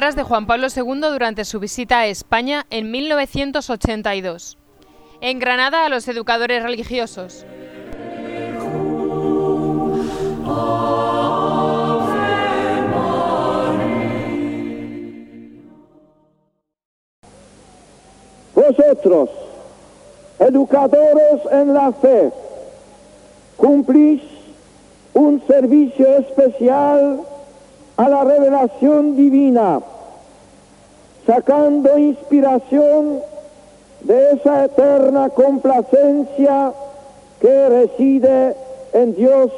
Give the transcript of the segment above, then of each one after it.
de Juan Pablo II durante su visita a España en 1982. En Granada a los educadores religiosos. Vosotros, educadores en la fe, cumplís un servicio especial a la revelación divina, sacando inspiración de esa eterna complacencia que reside en Dios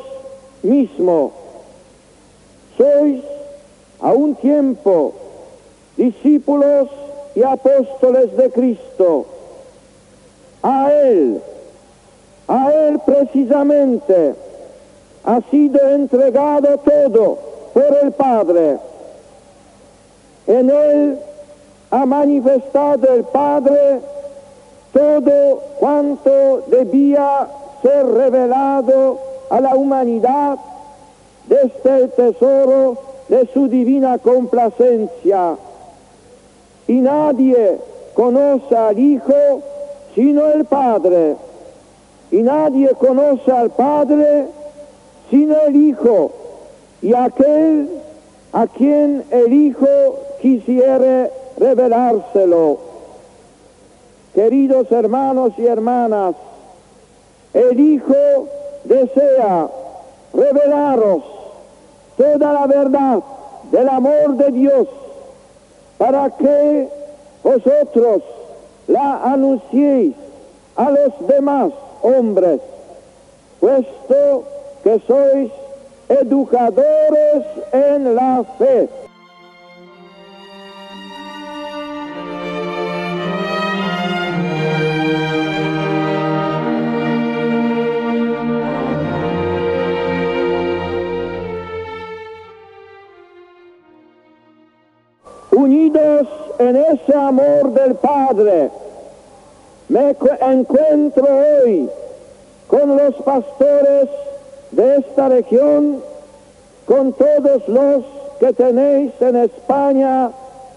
mismo. Sois a un tiempo discípulos y apóstoles de Cristo. A Él, a Él precisamente, ha sido entregado todo por el Padre. En Él ha manifestado el Padre todo cuanto debía ser revelado a la humanidad desde el tesoro de su divina complacencia. Y nadie conoce al Hijo sino el Padre. Y nadie conoce al Padre sino el Hijo y aquel a quien el Hijo quisiere revelárselo. Queridos hermanos y hermanas, el Hijo desea revelaros toda la verdad del amor de Dios para que vosotros la anunciéis a los demás hombres, puesto que sois educadores en la fe. Ese amor del Padre, me encuentro hoy con los pastores de esta región, con todos los que tenéis en España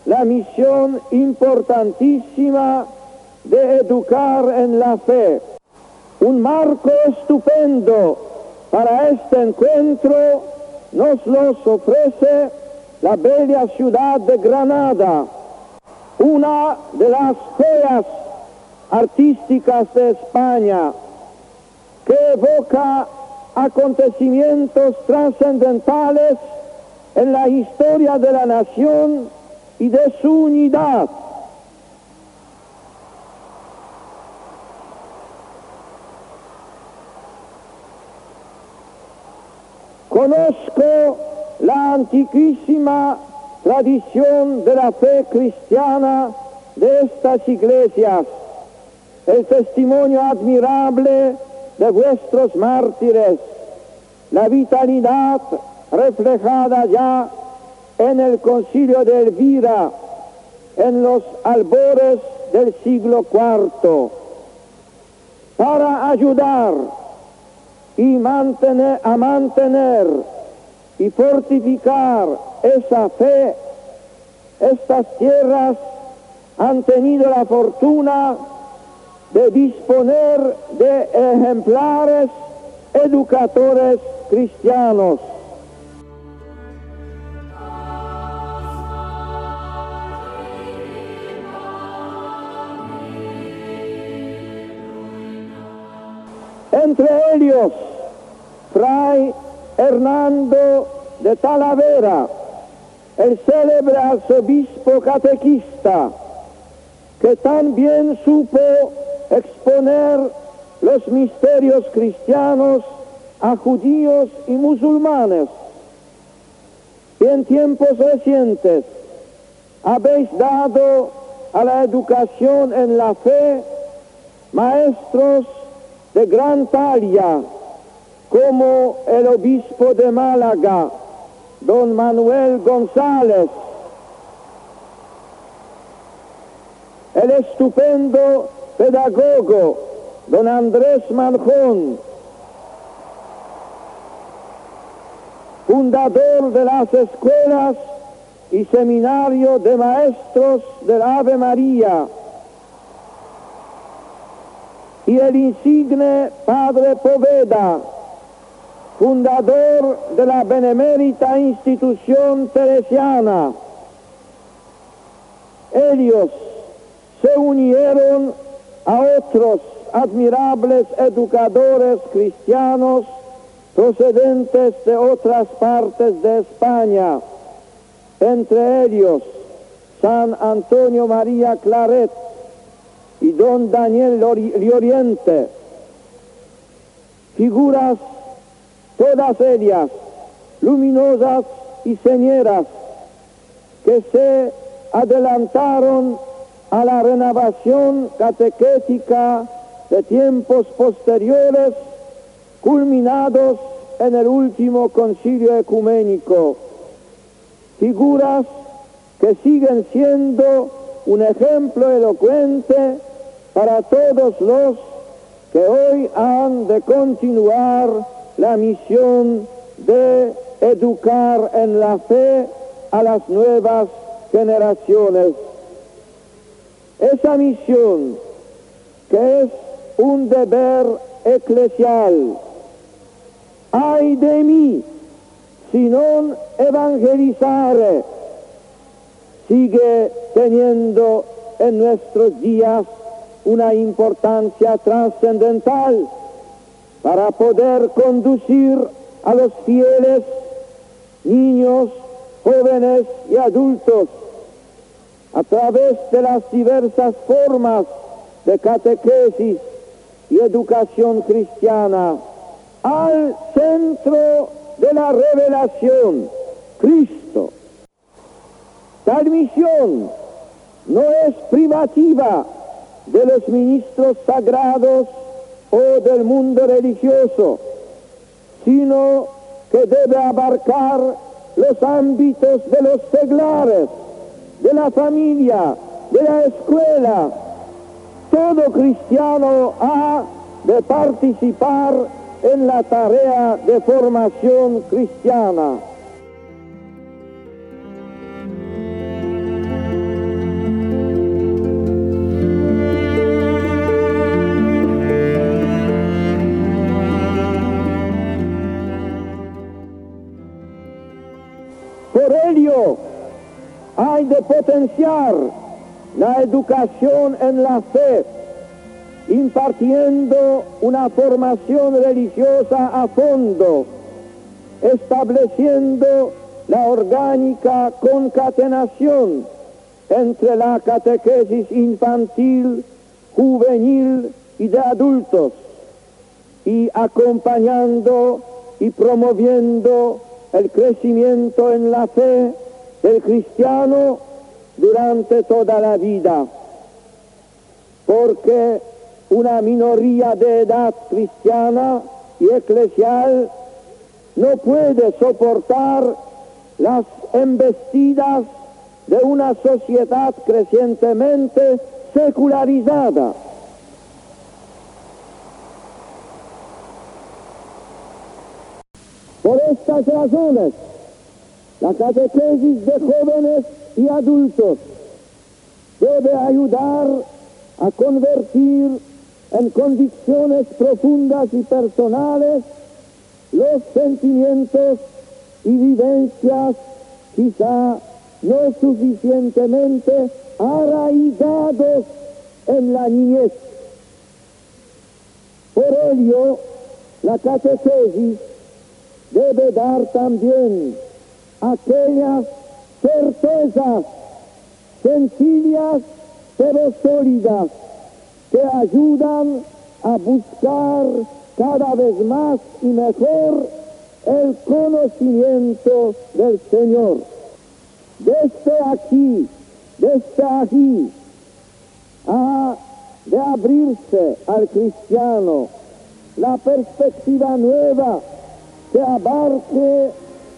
la misión importantísima de educar en la fe. Un marco estupendo para este encuentro nos los ofrece la bella ciudad de Granada, una de las feas artísticas de España, que evoca acontecimientos trascendentales en la historia de la nación y de su unidad. Conozco la antiquísima tradición de la fe cristiana de estas iglesias, el testimonio admirable de vuestros mártires, la vitalidad reflejada ya en el concilio de Elvira, en los albores del siglo IV, para ayudar y mantener, a mantener y fortificar esa fe, estas tierras han tenido la fortuna de disponer de ejemplares educadores cristianos. Entre ellos, Fray Hernando de Talavera, el célebre arzobispo catequista, que también supo exponer los misterios cristianos a judíos y musulmanes. Y en tiempos recientes habéis dado a la educación en la fe maestros de gran talla, como el obispo de Málaga, don Manuel González, el estupendo pedagogo don Andrés Manjón, fundador de las escuelas y Seminario de Maestros del Ave María, y el insigne Padre Poveda, fundador de la benemérita institución teresiana. Ellos se unieron a otros admirables educadores cristianos procedentes de otras partes de España, entre ellos San Antonio María Claret y don Daniel Lioriente, figuras todas ellas luminosas y señeras que se adelantaron a la renovación catequética de tiempos posteriores culminados en el último concilio ecuménico, figuras que siguen siendo un ejemplo elocuente para todos los que hoy han de continuar la misión de educar en la fe a las nuevas generaciones. Esa misión, que es un deber eclesial, ay de mí si no evangelizare, sigue teniendo en nuestros días una importancia trascendental para poder conducir a los fieles, niños, jóvenes y adultos a través de las diversas formas de catequesis y educación cristiana al centro de la revelación, Cristo. Tal misión no es privativa de los ministros sagrados o del mundo religioso, sino que debe abarcar los ámbitos de los seglares, de la familia, de la escuela. Todo cristiano ha de participar en la tarea de formación cristiana. La educación en la fe impartiendo una formación religiosa a fondo, estableciendo la orgánica concatenación entre la catequesis infantil, juvenil y de adultos, y acompañando y promoviendo el crecimiento en la fe del cristiano durante toda la vida, porque una minoría de edad cristiana y eclesial no puede soportar las embestidas de una sociedad crecientemente secularizada. Por estas razones, la catequesis de jóvenes y adultos debe ayudar a convertir en convicciones profundas y personales los sentimientos y vivencias quizá no suficientemente arraigados en la niñez. Por ello, la catequesis debe dar también aquellas certezas sencillas pero sólidas que ayudan a buscar cada vez más y mejor el conocimiento del Señor. Desde aquí, desde aquí, ha de abrirse al cristiano la perspectiva nueva que abarque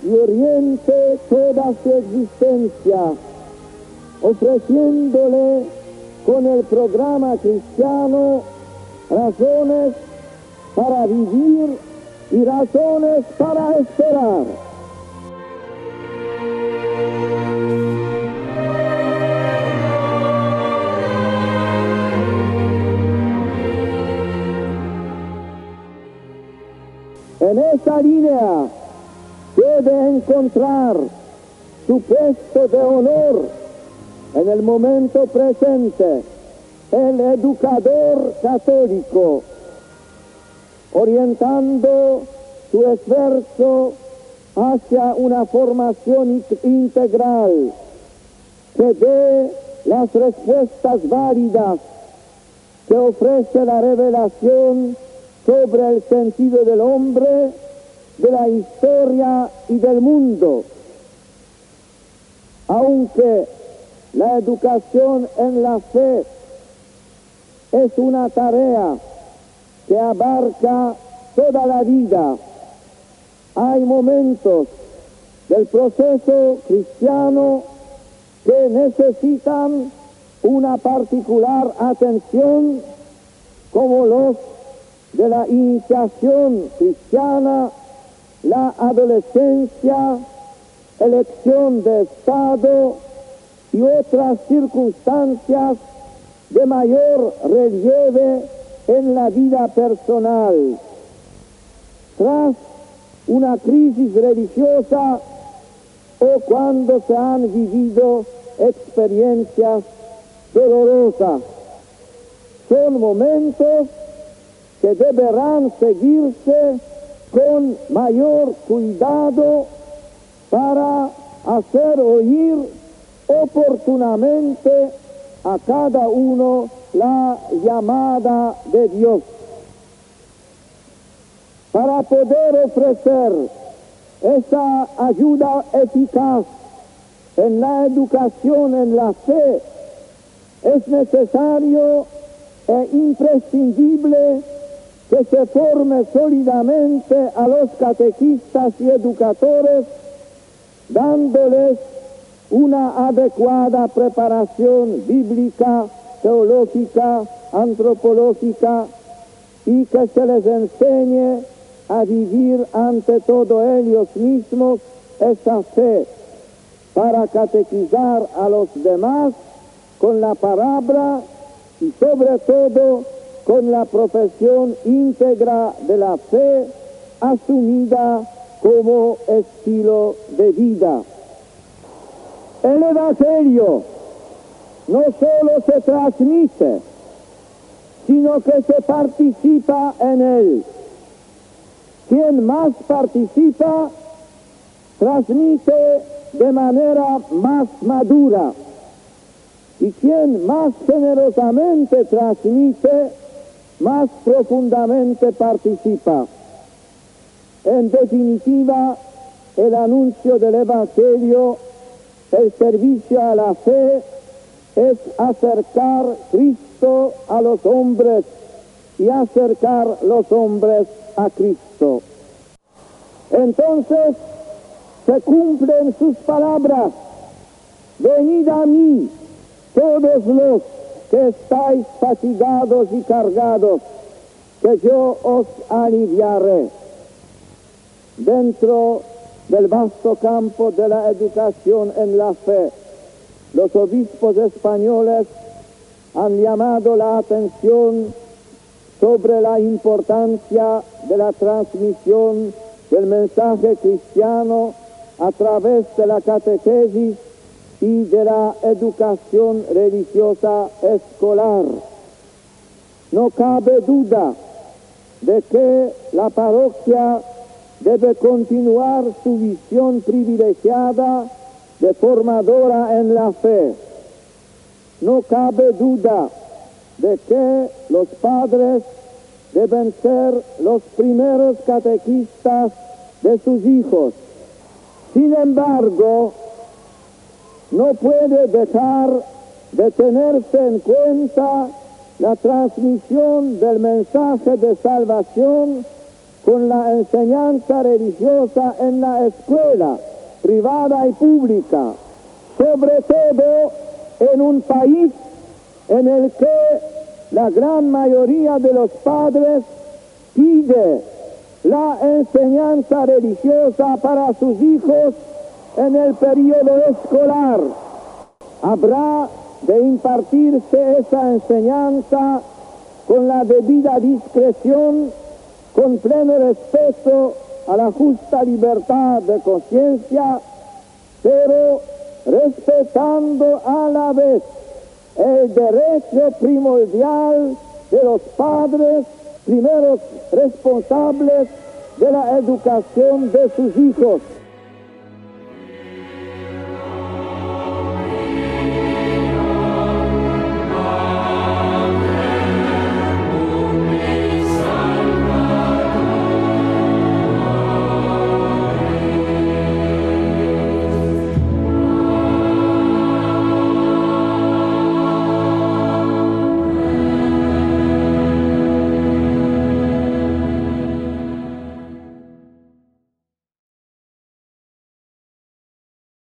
y oriente toda su existencia, ofreciéndole con el programa cristiano razones para vivir y razones para esperar. En esta línea encontrar su puesto de honor en el momento presente el educador católico, orientando su esfuerzo hacia una formación integral que dé las respuestas válidas que ofrece la revelación sobre el sentido del hombre, de la historia y del mundo. Aunque la educación en la fe es una tarea que abarca toda la vida, hay momentos del proceso cristiano que necesitan una particular atención como los de la iniciación cristiana, la adolescencia, elección de Estado y otras circunstancias de mayor relieve en la vida personal. Tras una crisis religiosa o cuando se han vivido experiencias dolorosas. Son momentos que deberán seguirse con mayor cuidado para hacer oír oportunamente a cada uno la llamada de Dios. Para poder ofrecer esa ayuda eficaz en la educación, en la fe, es necesario e imprescindible que se forme sólidamente a los catequistas y educadores, dándoles una adecuada preparación bíblica, teológica, antropológica y que se les enseñe a vivir ante todo ellos mismos esa fe para catequizar a los demás con la palabra y sobre todo con la profesión íntegra de la fe asumida como estilo de vida. El Evangelio no solo se transmite, sino que se participa en él. Quien más participa, transmite de manera más madura. Y quien más generosamente transmite, más profundamente participa. En definitiva, el anuncio del Evangelio, el servicio a la fe, es acercar Cristo a los hombres y acercar los hombres a Cristo. Entonces se cumplen sus palabras, venid a mí todos los que estáis fatigados y cargados, que yo os aliviaré. Dentro del vasto campo de la educación en la fe, los obispos españoles han llamado la atención sobre la importancia de la transmisión del mensaje cristiano a través de la catequesis y de la educación religiosa escolar. No cabe duda de que la parroquia debe continuar su visión privilegiada de formadora en la fe. No cabe duda de que los padres deben ser los primeros catequistas de sus hijos. Sin embargo, no puede dejar de tenerse en cuenta la transmisión del mensaje de salvación con la enseñanza religiosa en la escuela privada y pública, sobre todo en un país en el que la gran mayoría de los padres pide la enseñanza religiosa para sus hijos en el periodo escolar. Habrá de impartirse esa enseñanza con la debida discreción, con pleno respeto a la justa libertad de conciencia, pero respetando a la vez el derecho primordial de los padres, primeros responsables de la educación de sus hijos.